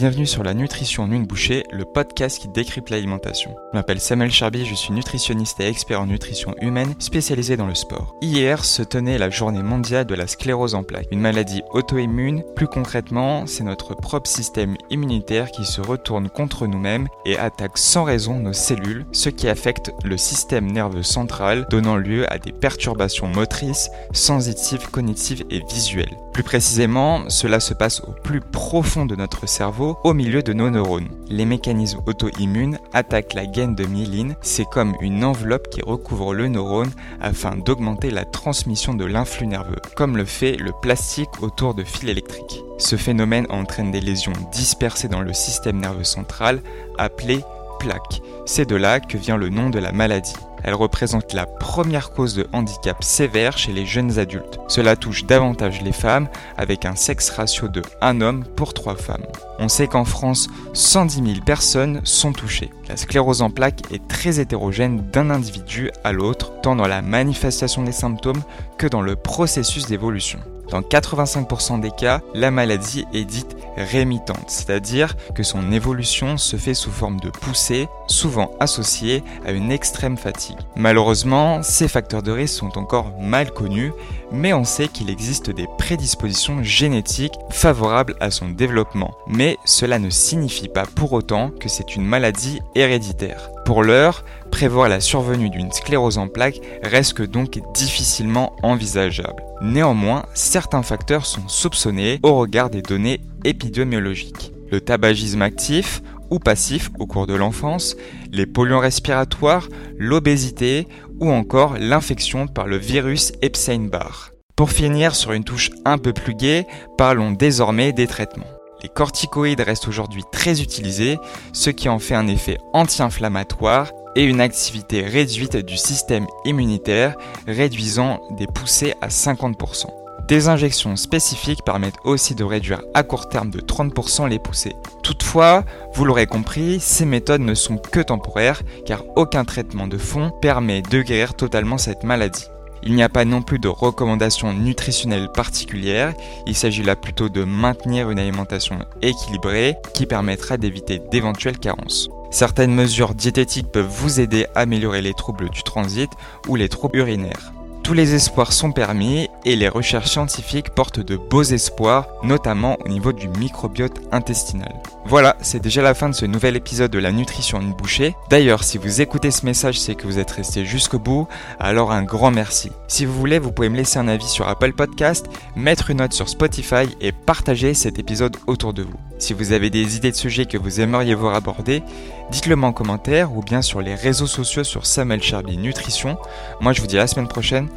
Bienvenue sur la nutrition en une bouchée, le podcast qui décrypte l'alimentation. Je m'appelle Samuel Charby, je suis nutritionniste et expert en nutrition humaine spécialisé dans le sport. Hier se tenait la journée mondiale de la sclérose en plaques, une maladie auto-immune. Plus concrètement, c'est notre propre système immunitaire qui se retourne contre nous-mêmes et attaque sans raison nos cellules, ce qui affecte le système nerveux central, donnant lieu à des perturbations motrices, sensitives, cognitives et visuelles. Plus précisément, cela se passe au plus profond de notre cerveau, au milieu de nos neurones. Les mécanismes auto-immunes attaquent la gaine de myéline, c'est comme une enveloppe qui recouvre le neurone afin d'augmenter la transmission de l'influx nerveux, comme le fait le plastique autour de fils électriques. Ce phénomène entraîne des lésions dispersées dans le système nerveux central, appelées plaques. C'est de là que vient le nom de la maladie. Elle représente la première cause de handicap sévère chez les jeunes adultes. Cela touche davantage les femmes avec un sexe ratio de 1 homme pour 3 femmes. On sait qu'en France, 110 000 personnes sont touchées. La sclérose en plaques est très hétérogène d'un individu à l'autre, tant dans la manifestation des symptômes que dans le processus d'évolution. Dans 85% des cas, la maladie est dite rémitante, c'est-à-dire que son évolution se fait sous forme de poussée, souvent associée à une extrême fatigue. Malheureusement, ces facteurs de risque sont encore mal connus, mais on sait qu'il existe des prédispositions génétiques favorables à son développement. Mais cela ne signifie pas pour autant que c'est une maladie héréditaire. Pour l'heure, prévoir la survenue d'une sclérose en plaques reste donc difficilement envisageable. Néanmoins, certains facteurs sont soupçonnés au regard des données épidémiologiques. Le tabagisme actif ou passif au cours de l'enfance, les polluants respiratoires, l'obésité ou encore l'infection par le virus Epstein-Barr. Pour finir sur une touche un peu plus gaie, parlons désormais des traitements. Les corticoïdes restent aujourd'hui très utilisés, ce qui en fait un effet anti-inflammatoire et une activité réduite du système immunitaire, réduisant des poussées à 50%. Des injections spécifiques permettent aussi de réduire à court terme de 30% les poussées. Toutefois, vous l'aurez compris, ces méthodes ne sont que temporaires car aucun traitement de fond permet de guérir totalement cette maladie. Il n'y a pas non plus de recommandations nutritionnelles particulières, il s'agit là plutôt de maintenir une alimentation équilibrée qui permettra d'éviter d'éventuelles carences. Certaines mesures diététiques peuvent vous aider à améliorer les troubles du transit ou les troubles urinaires. Tous les espoirs sont permis et les recherches scientifiques portent de beaux espoirs, notamment au niveau du microbiote intestinal. Voilà, c'est déjà la fin de ce nouvel épisode de la nutrition une bouchée. D'ailleurs, si vous écoutez ce message, c'est que vous êtes resté jusqu'au bout, alors un grand merci. Si vous voulez, vous pouvez me laisser un avis sur Apple Podcast, mettre une note sur Spotify et partager cet épisode autour de vous. Si vous avez des idées de sujets que vous aimeriez voir abordés, dites-le moi en commentaire ou bien sur les réseaux sociaux sur Samuel Charby Nutrition. Moi, je vous dis à la semaine prochaine